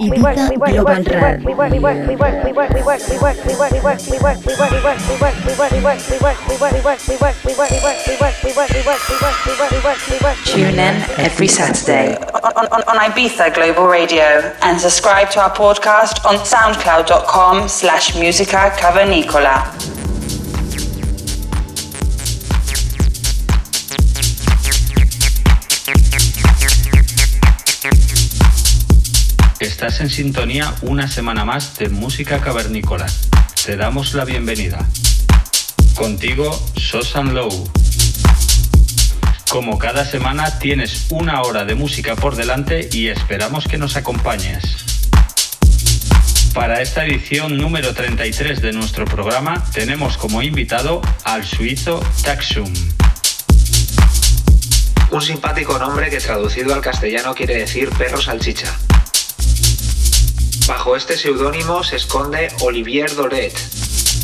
Ibiza Global Tune in every Saturday on, on, on Ibiza Global Radio and subscribe to our podcast on soundcloud.com slash musica cavernicola. En sintonía una semana más de Música Cavernícola. Te damos la bienvenida. Contigo, Sosan Low. Como cada semana tienes una hora de música por delante y esperamos que nos acompañes. Para esta edición número 33 de nuestro programa tenemos como invitado al suizo Taxum. Un simpático nombre que traducido al castellano quiere decir perro salchicha. Bajo este seudónimo se esconde Olivier Doret,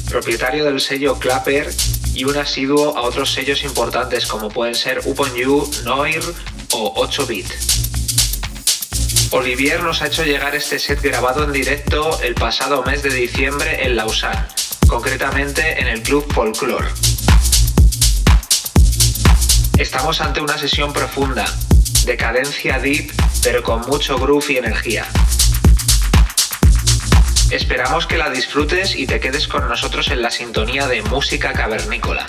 propietario del sello Clapper y un asiduo a otros sellos importantes como pueden ser Upon You, Noir o 8-Bit. Olivier nos ha hecho llegar este set grabado en directo el pasado mes de diciembre en Lausanne, concretamente en el Club Folklore. Estamos ante una sesión profunda, de cadencia deep, pero con mucho groove y energía. Esperamos que la disfrutes y te quedes con nosotros en la sintonía de música cavernícola.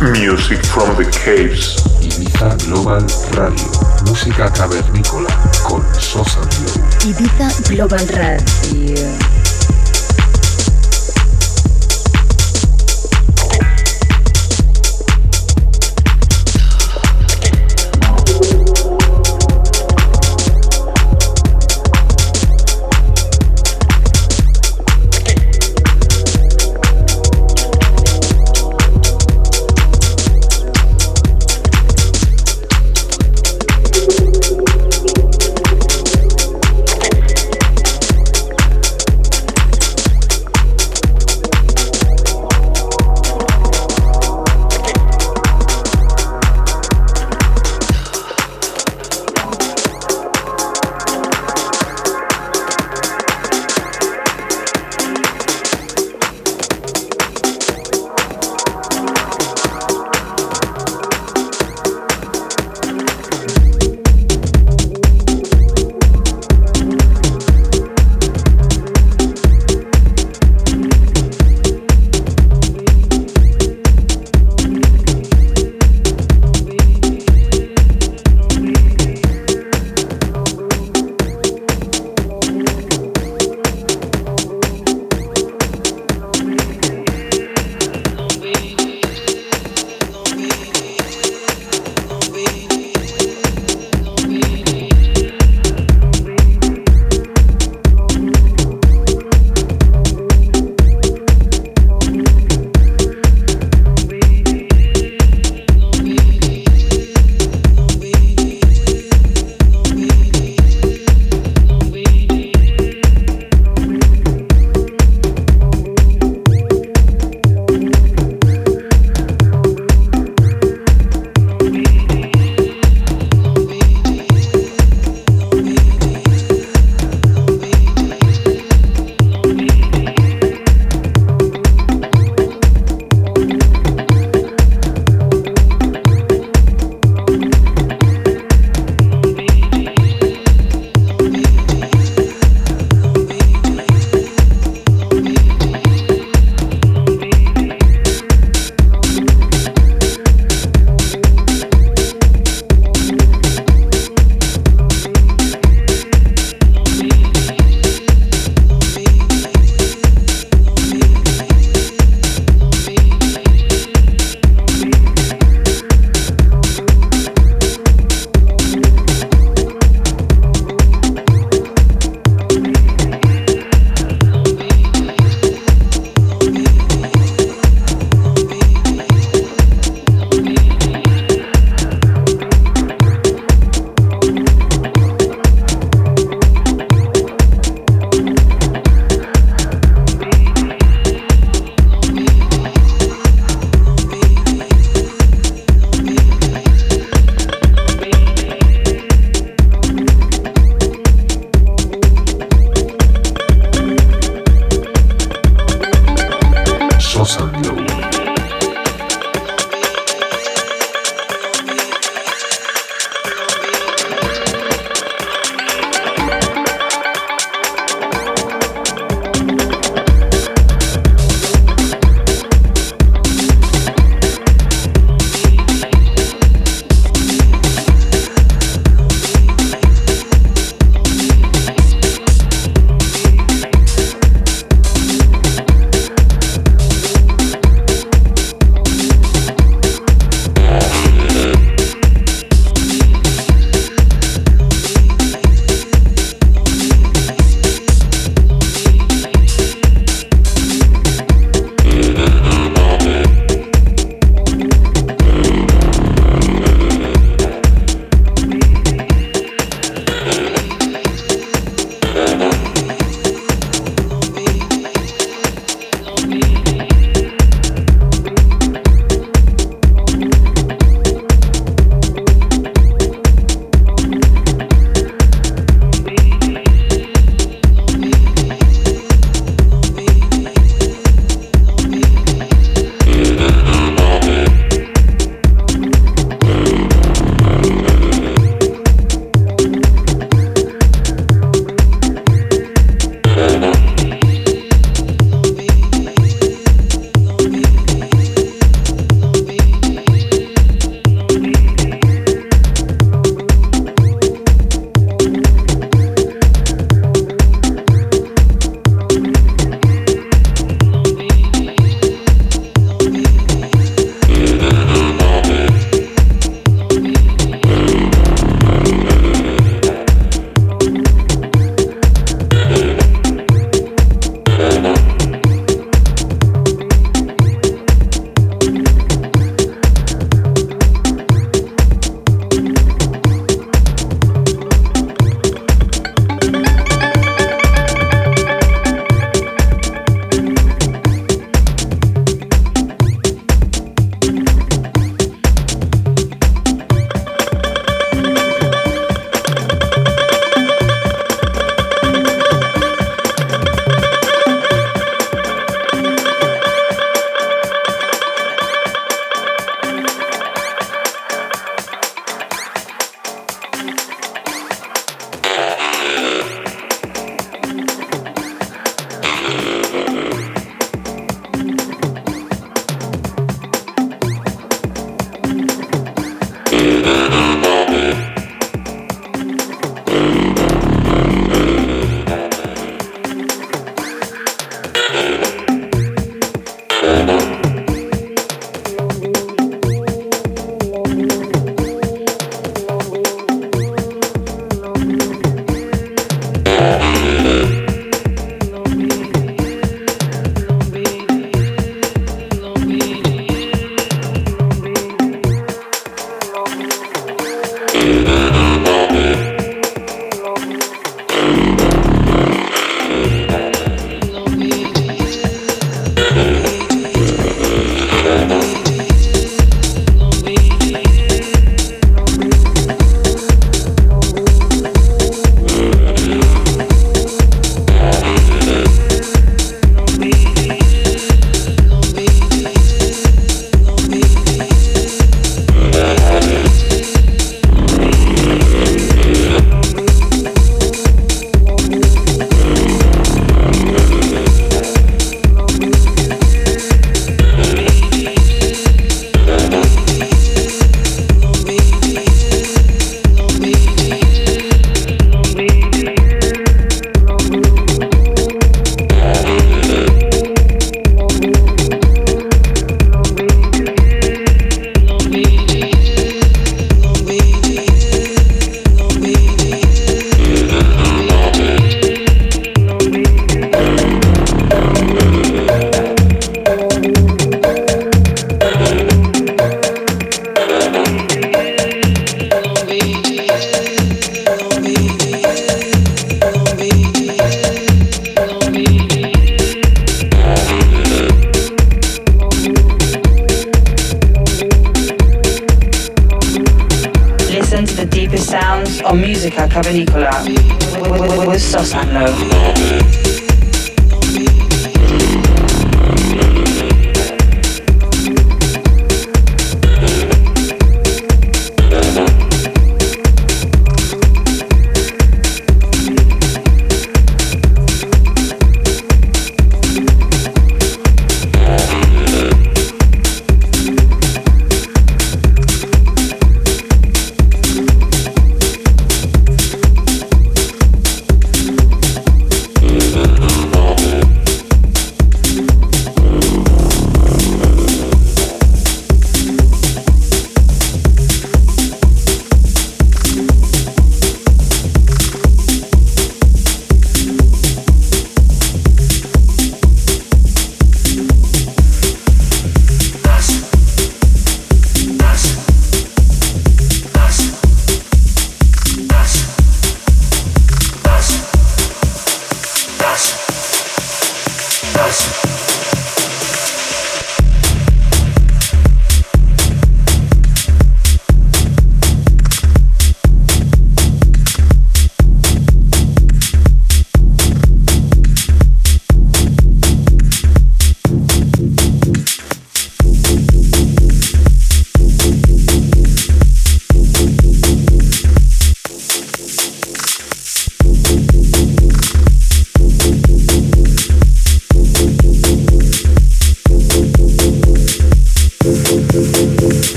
Music from the Caves. Ibiza Global Radio. Música cavernícola con Sosa Glow. Ibiza Global Radio. Sosan Low.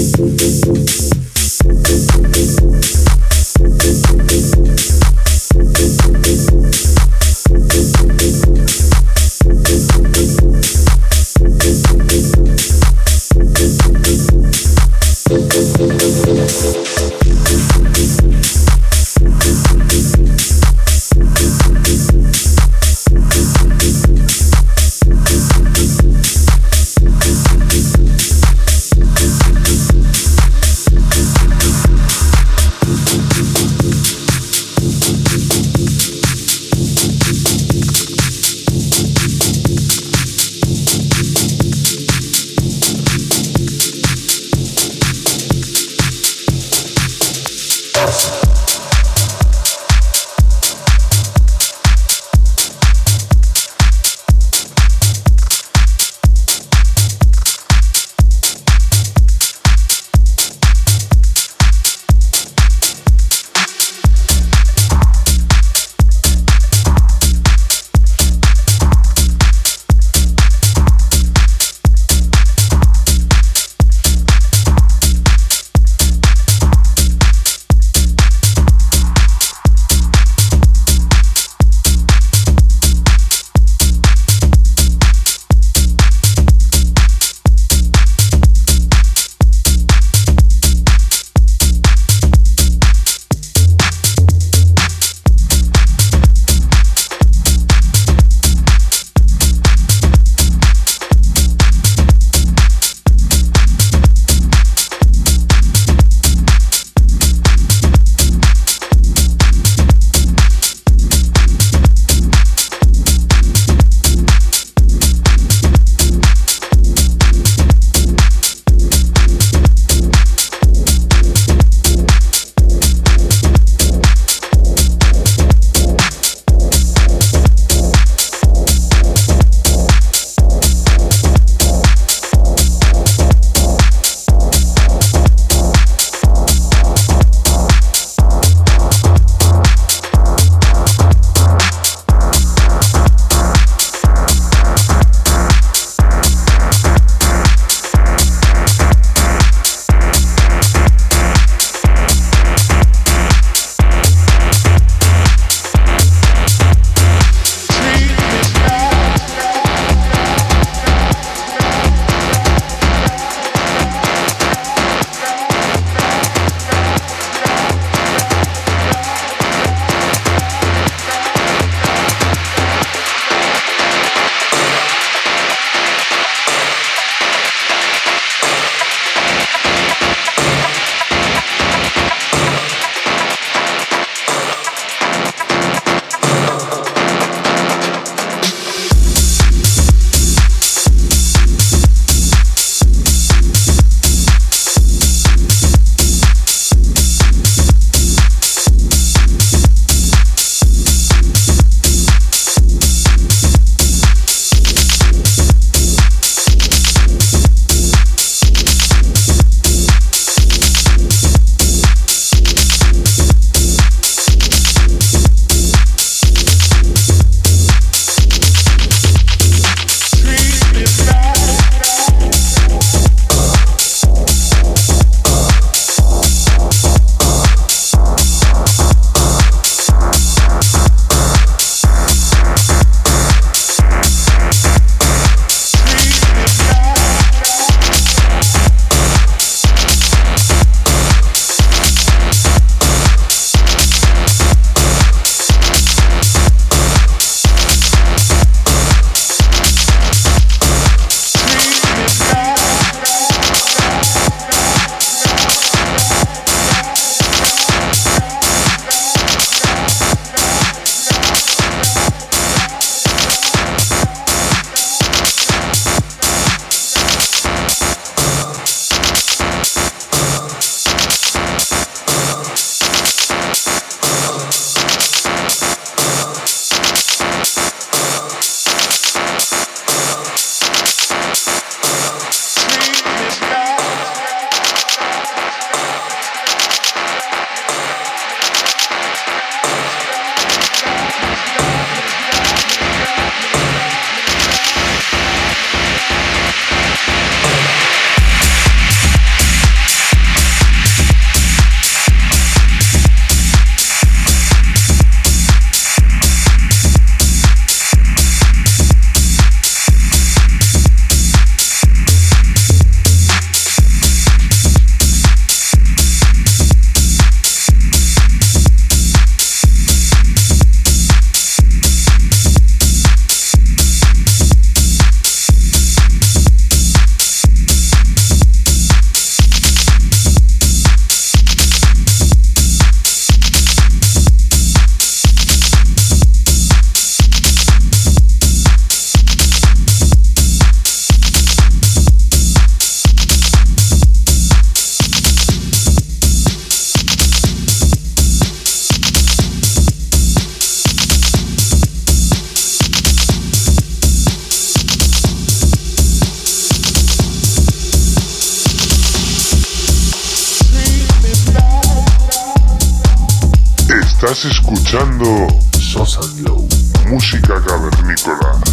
Thank escuchando Sosa Glow. música cavernícola.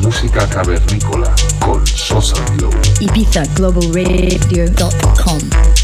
Música cavernícola con Sosa Glow. IbizaGlobalRadio.com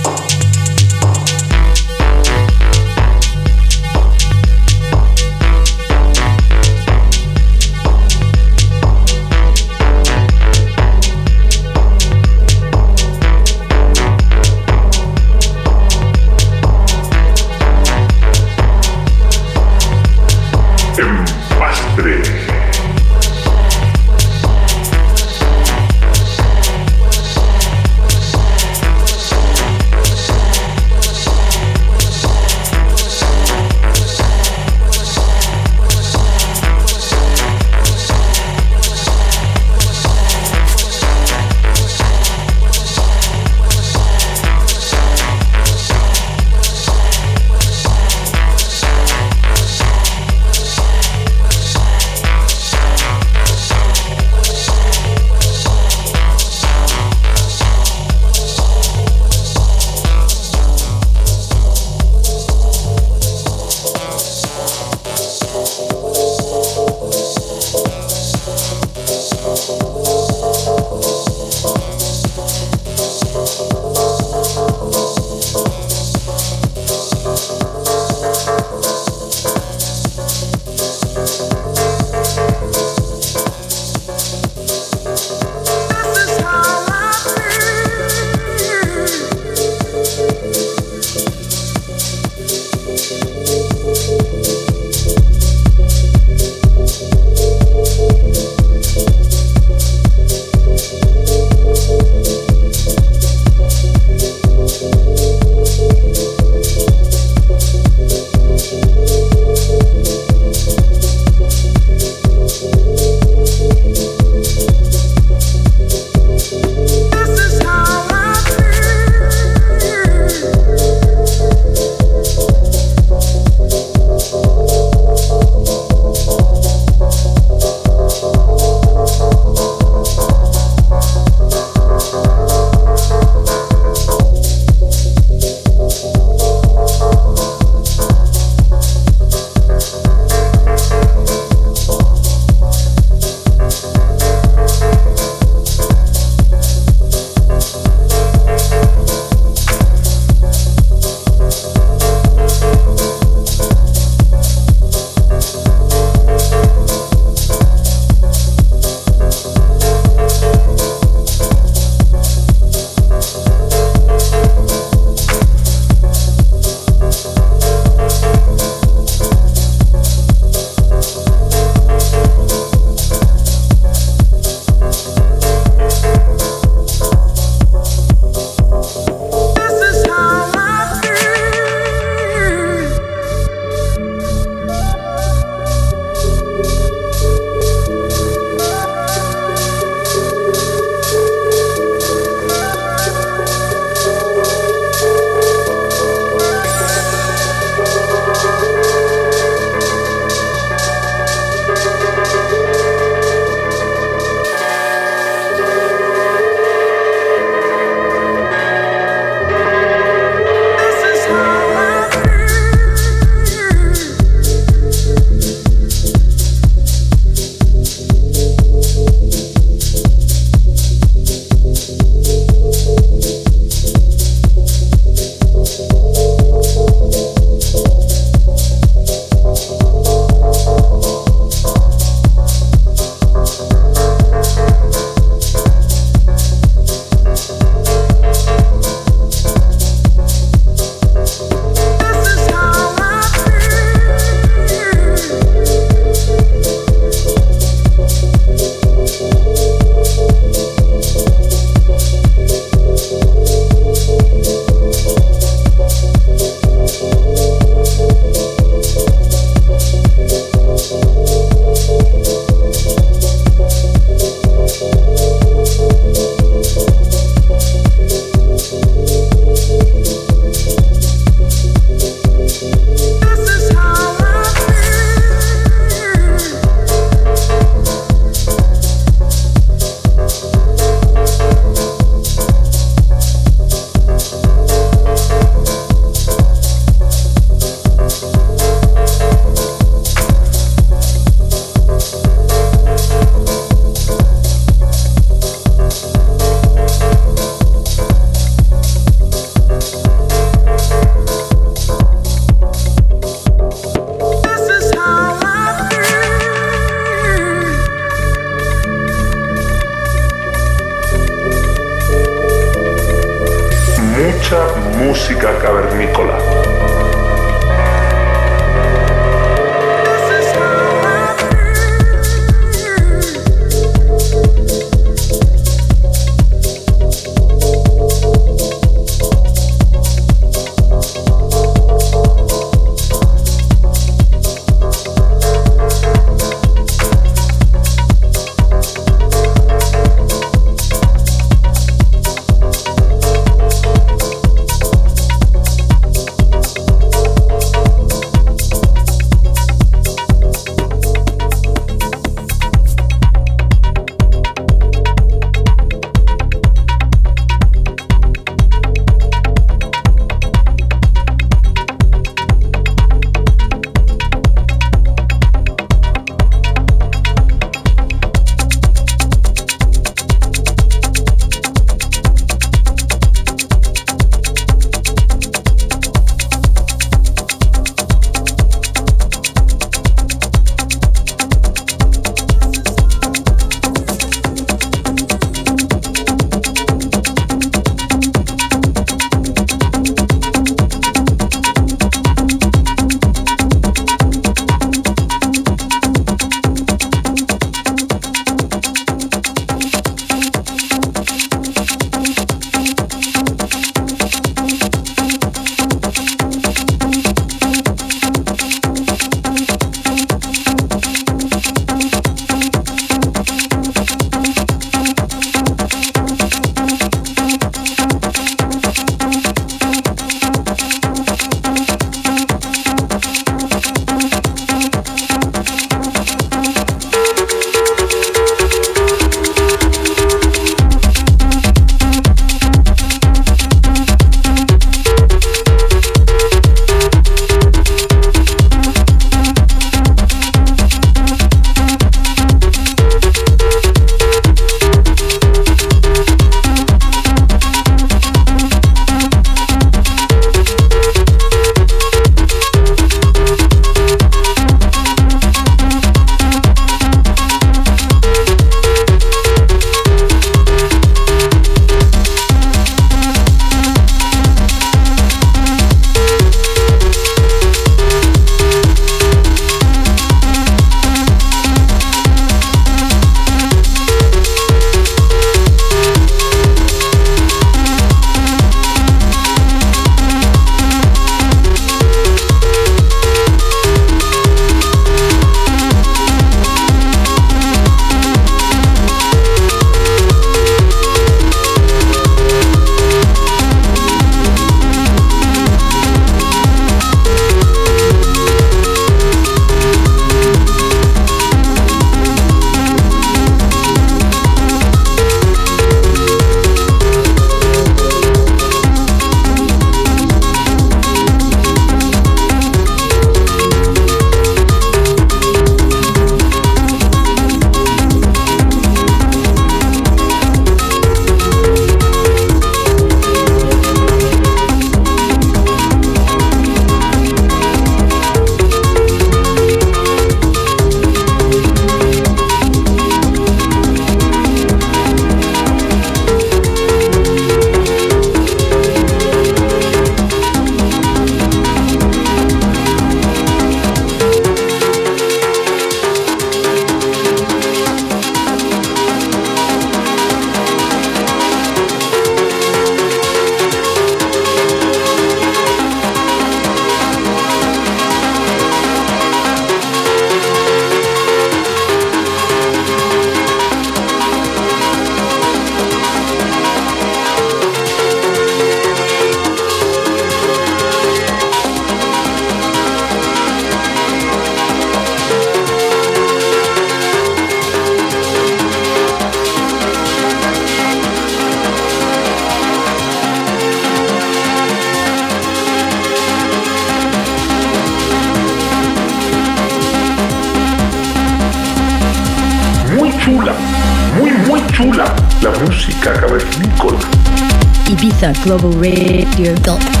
globalradio.com.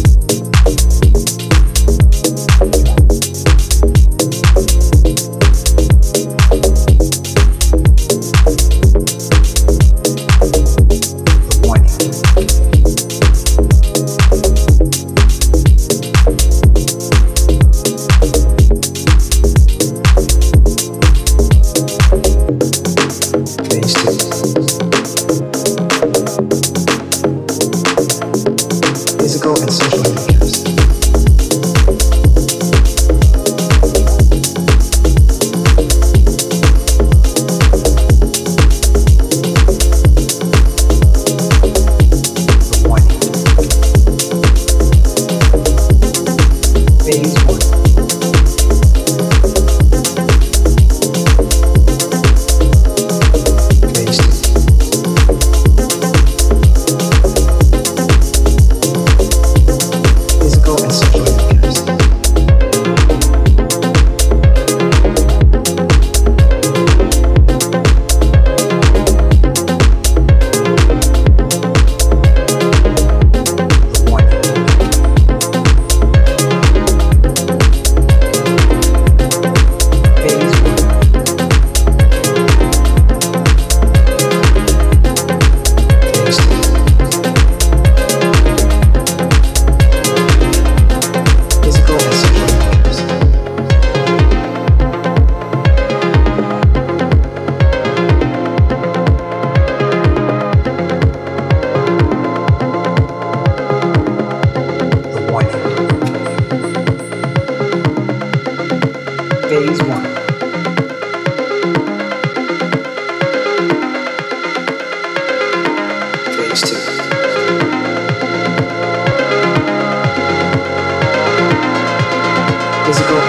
physical